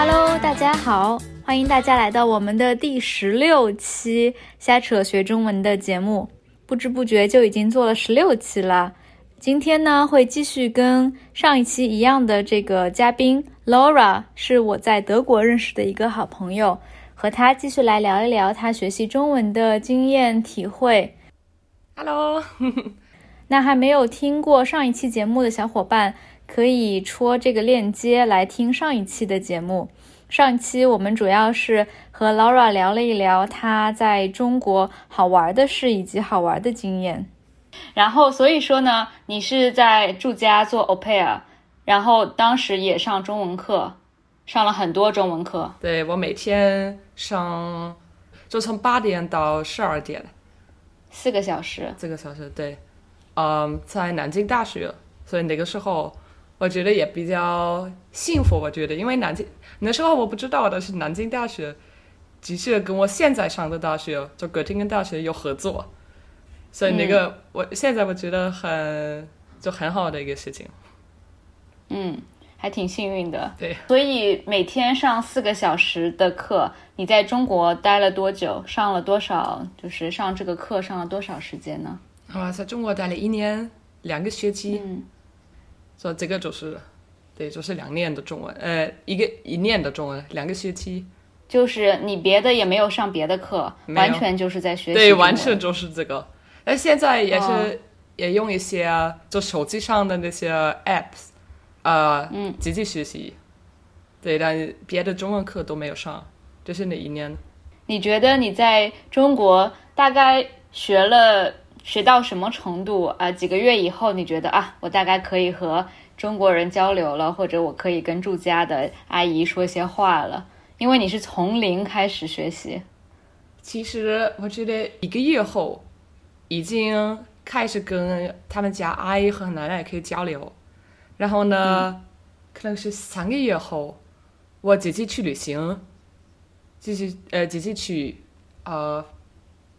Hello，大家好，欢迎大家来到我们的第十六期瞎扯学中文的节目。不知不觉就已经做了十六期了。今天呢，会继续跟上一期一样的这个嘉宾 Laura，是我在德国认识的一个好朋友，和他继续来聊一聊他学习中文的经验体会。Hello，那还没有听过上一期节目的小伙伴，可以戳这个链接来听上一期的节目。上一期我们主要是和 Laura 聊了一聊她在中国好玩的事以及好玩的经验。然后，所以说呢，你是在住家做 au pair，然后当时也上中文课，上了很多中文课。对我每天上，就从八点到十二点，四个小时。四个小时对，嗯，在南京大学，所以那个时候我觉得也比较幸福。我觉得，因为南京那时候我不知道的是，南京大学的确跟我现在上的大学，就哥廷根大学有合作，所以那个、我现在我觉得很就很好的一个事情。嗯，还挺幸运的。对，所以每天上四个小时的课，你在中国待了多久？上了多少？就是上这个课上了多少时间呢？啊，在中国待了一年两个学期，嗯，所以这个就是，对，就是两年的中文，呃，一个一年的中文，两个学期，就是你别的也没有上别的课，完全就是在学习对，完全就是这个。但现在也是、哦也用一些就手机上的那些 apps，呃，嗯，积极学习。对，但别的中文课都没有上，就是那一年。你觉得你在中国大概学了学到什么程度啊、几个月以后，你觉得啊，我大概可以和中国人交流了，或者我可以跟住家的阿姨说些话了？因为你是从零开始学习。其实我觉得一个月后，已经开始跟他们家阿姨和奶奶可以交流。然后呢，可能是三个月后，我自己去旅行，就是呃自己去呃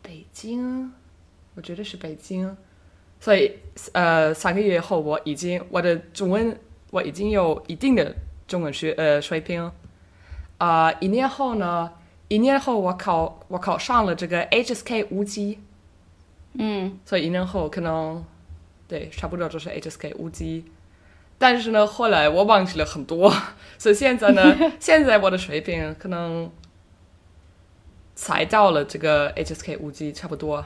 北京，我觉得是北京。所以呃三个月后，我已经我的中文我已经有一定的中文学呃水平。啊、一年后呢？一年后我考我考上了这个 HSK 五级，嗯，所以一年后可能对差不多就是 HSK 五级。但是呢，后来我忘记了很多，所以现在呢，现在我的水平可能才到了这个 HSK 五级，差不多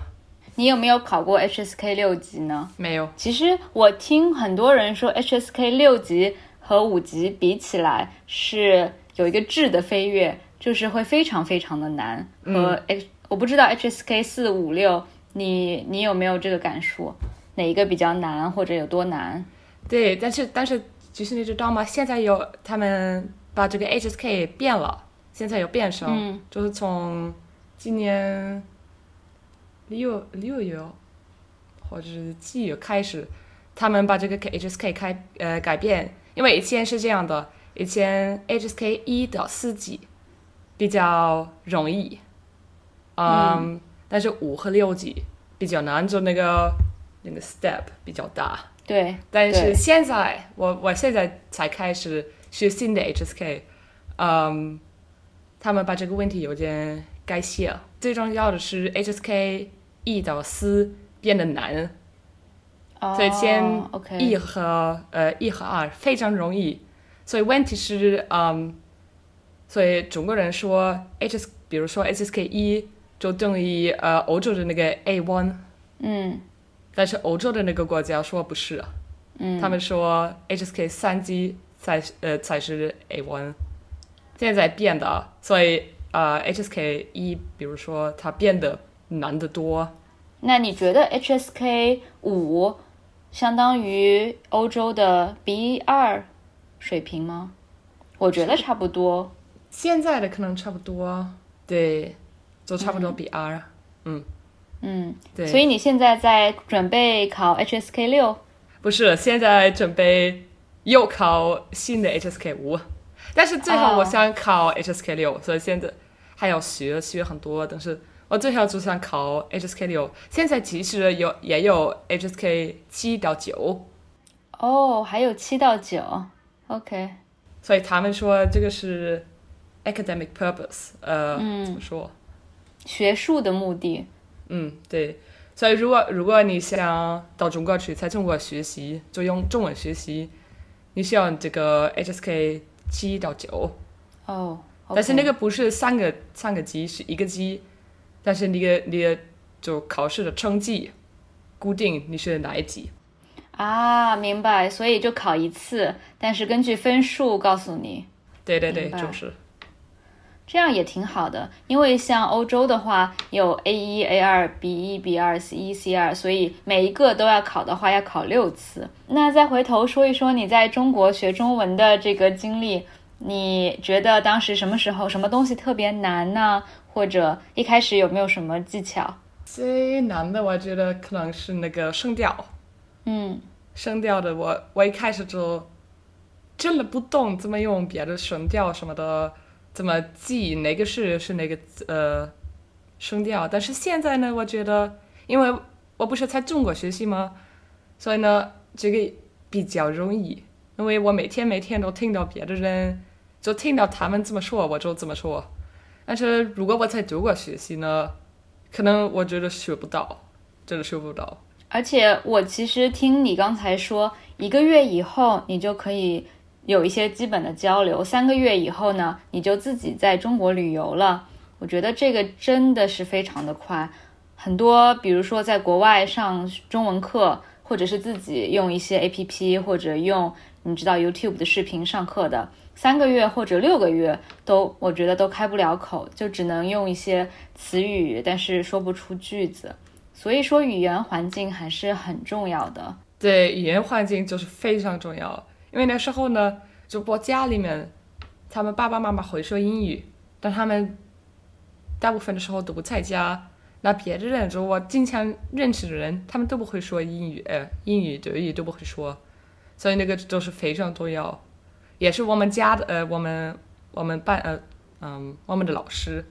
你有没有考过 HSK 六级呢？没有。其实我听很多人说，HSK 六级和五级比起来是有一个质的飞跃，就是会非常非常的难。和 H，、我不知道 HSK 四五六，你你有没有这个感受？哪一个比较难，或者有多难？对，但是但是，其实你知道吗？现在有他们把这个 HSK 变了，现在有变声，嗯就是从今年六六月或者是七月开始，他们把这个 HSK 开呃改变，因为以前是这样的，以前 HSK 一到四级比较容易，嗯，但是五和六级比较难，就那个那个 step 比较大。对，但是现在我我现在才开始学新的 HSK，嗯，他们把这个问题有点改写了。最重要的是 HSK 一到四变得难，哦所以先一和呃一和二非常容易。所以问题是，嗯，所以中国人说 HS，比如说 HSK 一就等于呃欧洲的那个 A one。嗯。但是欧洲的那个国家说不是，嗯，他们说 HSK 三级才是呃才是 A one，现在变的，所以呃 HSK 一，比如说它变得难得多。那你觉得 HSK 五相当于欧洲的 B 二水平吗？我觉得差不多。现在的可能差不多，对，都差不多比 R，、嗯，对，所以你现在在准备考 HSK 六？不是现在准备又考新的 HSK 五，但是最后哦我想考 HSK 六，所以现在还要学学很多，但是我最后就想考 HSK 六。现在其实有也有 HSK 七到九，哦，还有七到九。OK，所以他们说这个是 academic purpose，呃，怎么说？学术的目的。嗯，对。所以如果如果你想到中国去，在中国学习，就用中文学习，你需要这个 HSK 七到九。哦。但是那个不是三个三个级，是一个级。但是你的你的就考试的成绩固定你是哪一级。啊，明白。所以就考一次，但是根据分数告诉你。对对对，就是。这样也挺好的，因为像欧洲的话有 A 一、A 二、B 一、B 二、C 一、C 二，所以每一个都要考的话要考六次。那再回头说一说你在中国学中文的这个经历，你觉得当时什么时候什么东西特别难呢？或者一开始有没有什么技巧？最难的我觉得可能是那个声调。嗯，声调的我我一开始就真的不懂怎么用别的声调什么的。怎么记哪个是是哪个呃声调？但是现在呢，我觉得，因为我不是在中国学习吗？所以呢，这个比较容易，因为我每天每天都听到别的人，就听到他们这么说，我就这么说。但是如果我在中国学习呢，可能我觉得学不到，真的学不到。而且我其实听你刚才说，一个月以后你就可以。有一些基本的交流，三个月以后呢，你就自己在中国旅游了。我觉得这个真的是非常的快。很多，比如说在国外上中文课，或者是自己用一些 A P P，或者用你知道 YouTube 的视频上课的，三个月或者六个月都，我觉得都开不了口，就只能用一些词语，但是说不出句子。所以说，语言环境还是很重要的。对，语言环境就是非常重要。因为那时候呢，就我家里面，他们爸爸妈妈会说英语，但他们大部分的时候都不在家。那别的人，就我经常认识的人，他们都不会说英语，呃，英语、德语都不会说，所以那个就是非常重要。也是我们家的，呃，我们我们班，呃，嗯，我们的老师，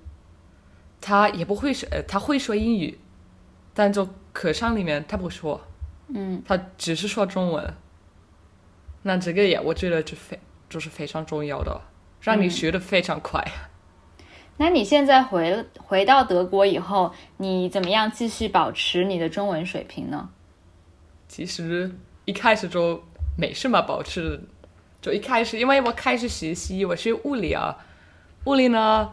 他也不会说，呃，他会说英语，但就课上里面他不说，嗯，他只是说中文。那这个也，我觉得就非就是非常重要的，让你学的非常快。那你现在回回到德国以后，你怎么样继续保持你的中文水平呢？其实一开始就没什么保持，就一开始，因为我开始学习，我学物理啊，物理呢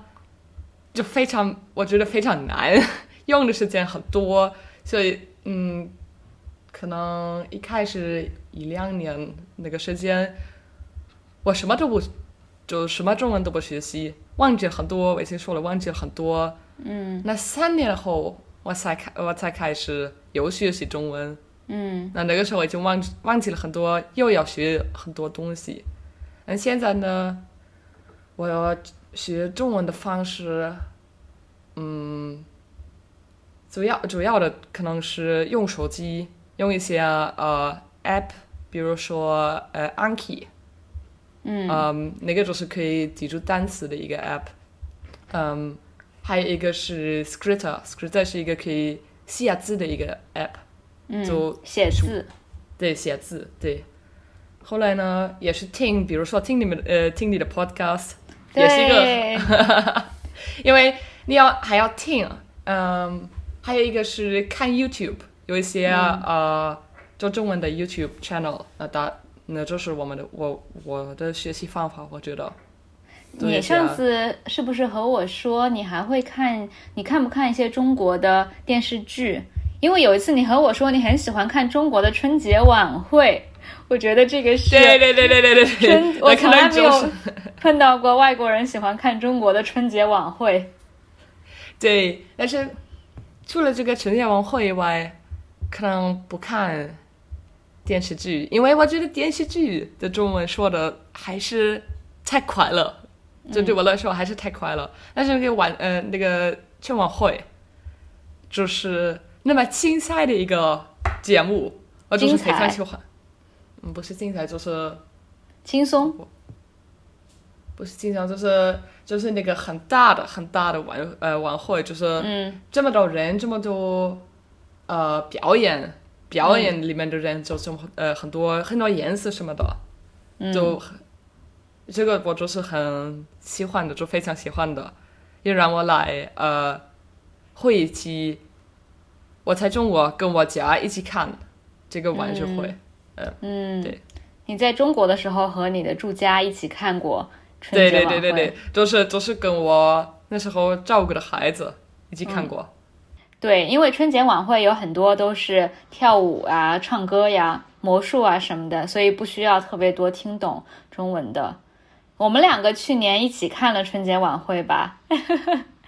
就非常，我觉得非常难，用的时间很多，所以嗯。可能一开始一两年那个时间，我什么都不，就什么中文都不学习，忘记很多，我已经说了忘记了很多。嗯。那三年后，我才开，我才开始有学习中文。嗯。那那个时候我已经忘忘记了很多，又要学很多东西。那现在呢，我要学中文的方式，嗯，主要主要的可能是用手机。用一些呃 app，比如说呃 Anki，嗯，那个就是可以记住单词的一个 app，嗯，还有一个是 Scritter，Scritter 是一个可以写字的一个 app，就写字，对，写字，对。后来呢，也是听，比如说听你们呃听你的 podcast，也是一个，因为你要还要听，嗯，还有一个是看 YouTube。有一些呃做中文的 YouTube channel，那大那这是我们的我我的学习方法，我觉得。你上次是不是和我说你还会看？你看不看一些中国的电视剧？因为有一次你和我说你很喜欢看中国的春节晚会，我觉得这个是对对对对对对春我从来没有碰到过外国人喜欢看中国的春节晚会。对，但是除了这个春节晚会以外。可能不看电视剧，因为我觉得电视剧的中文说的还是太快了，这对我来说还是太快了。但是那个晚呃那个春晚会，就是那么精彩的一个节目，我就是非常喜欢。嗯，不是精彩，就是轻松。不是经常，就是就是那个很大的很大的晚呃晚会，就是嗯这么多人，这么多。呃，表演表演里面的人就这么呃很多很多颜色什么的，就这个我就是很喜欢的，就非常喜欢的，也让我来呃回忆起我在中国跟我家一起看这个晚会。嗯，嗯，对。你在中国的时候和你的住家一起看过春对节晚会？对对对对，都是都是跟我那时候照顾的孩子一起看过。对，因为春节晚会有很多都是跳舞啊、唱歌呀、魔术啊什么的，所以不需要特别多听懂中文的。我们两个去年一起看了春节晚会吧，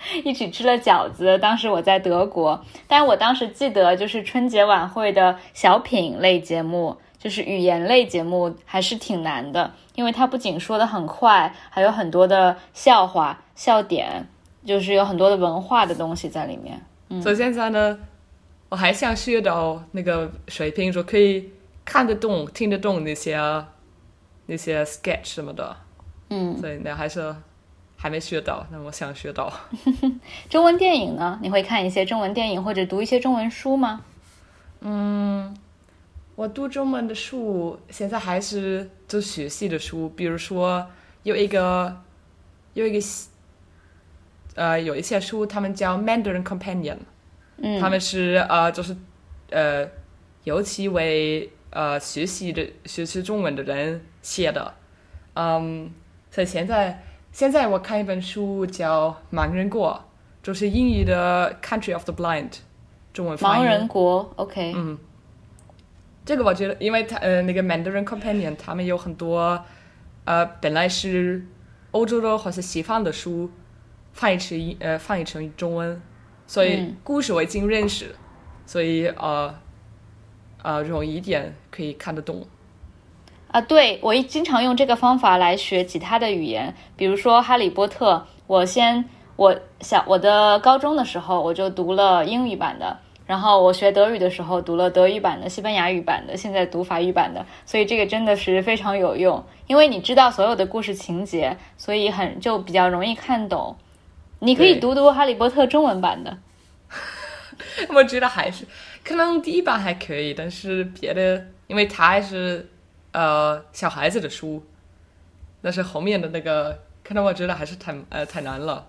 一起吃了饺子。当时我在德国，但是我当时记得就是春节晚会的小品类节目，就是语言类节目，还是挺难的，因为它不仅说的很快，还有很多的笑话、笑点，就是有很多的文化的东西在里面。嗯所以现在呢，我还想学到那个水平，说可以看得懂、听得懂那些那些 sketch 什么的。嗯，所以那还是还没学到，那我想学到。中文电影呢？你会看一些中文电影或者读一些中文书吗？嗯我读中文的书，现在还是就学习的书，比如说有一个有一个呃有一些书，他们叫 Mandarin Companion，嗯，他们是呃就是呃尤其为呃学习的学习中文的人写的，嗯，所以现在现在我看一本书叫《盲人国》，就是英语的《Country of the Blind》，中文翻译。盲人国，OK，嗯，这个我觉得，因为他呃那个 Mandarin Companion 他们有很多呃本来是欧洲的或是西方的书翻译成英呃翻译成中文，所以嗯故事我已经认识，所以呃呃容易一点可以看得懂。啊，对我一经常用这个方法来学其他的语言，比如说《哈利波特》，我先我小我的高中的时候我就读了英语版的，然后我学德语的时候读了德语版的、西班牙语版的，现在读法语版的，所以这个真的是非常有用，因为你知道所有的故事情节，所以很就比较容易看懂。你可以读读《哈利波特》中文版的。我觉得还是可能第一版还可以，但是别的，因为它还是呃小孩子的书，但是后面的那个，看到我觉得还是太呃太难了。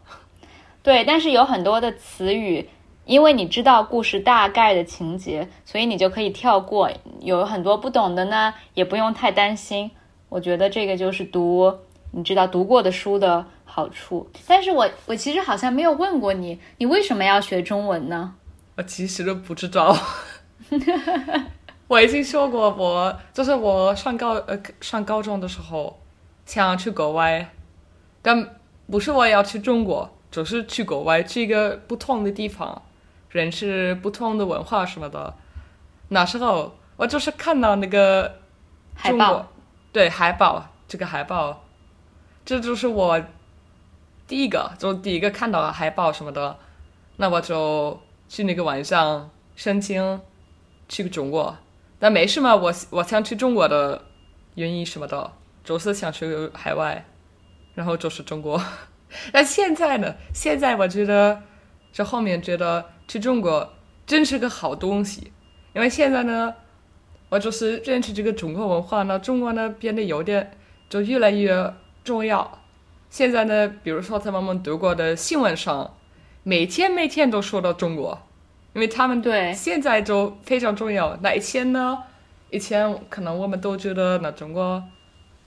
对，但是有很多的词语，因为你知道故事大概的情节，所以你就可以跳过。有很多不懂的呢，也不用太担心。我觉得这个就是读你知道读过的书的好处。但是我我其实好像没有问过你，你为什么要学中文呢？我其实都不知道。我已经说过我，就是我上高呃上高中的时候想要去国外，但不是我要去中国，就是去国外，去一个不同的地方，认识不同的文化什么的。那时候我就是看到那个海报。对海报这个海报，这就是我第一个，就第一个看到的海报什么的，那我就去那个晚上申请去中国，但没什么，我我想去中国的原因什么的，就是想去海外，然后就是中国。但现在呢？现在我觉得这后面觉得去中国真是个好东西，因为现在呢，我就是认识这个中国文化呢，中国呢变得有点就越来越重要。现在呢，比如说在我们德国的新闻上，每天每天都说到中国，因为他们对现在就非常重要。那以前呢，以前可能我们都觉得那中国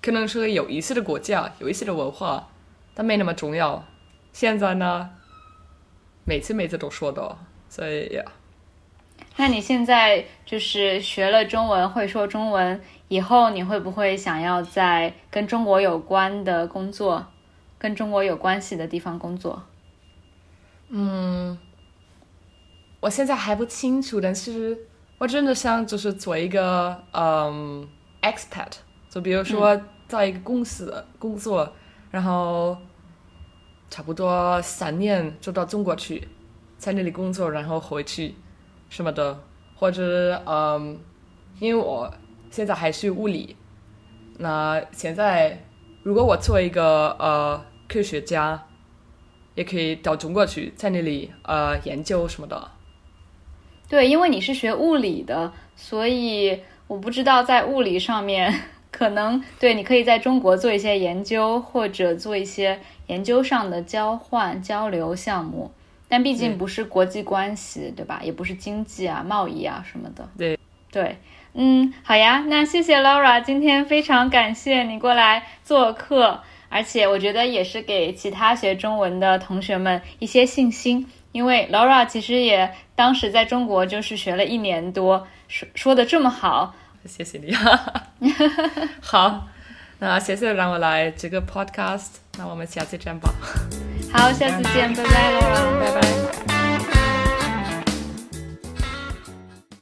可能是个有意思的国家，有意思的文化，但没那么重要。现在呢，每次每次都说到，所以呀，那你现在就是学了中文，会说中文，以后你会不会想要在跟中国有关的工作，跟中国有关系的地方工作？我现在还不清楚，但是我真的想就是做一个嗯 expat，就比如说在一个公司工作，然后差不多三年就到中国去，在那里工作，然后回去什么的，或者嗯，因为我现在还是物理，那现在如果我做一个呃科学家，也可以到中国去，在那里呃研究什么的。对，因为你是学物理的，所以我不知道在物理上面可能对你可以在中国做一些研究，或者做一些研究上的交换交流项目，但毕竟不是国际关系，对吧？也不是经济啊、贸易啊什么的。对对，嗯，好呀，那谢谢 Laura，今天非常感谢你过来做客，而且我觉得也是给其他学中文的同学们一些信心。因为 Laura 其实也当时在中国就是学了一年多，说说的这么好，谢谢你。好，那谢谢让我来这个 podcast，那我们下次见吧。好，下次见，拜拜，Laura，拜拜。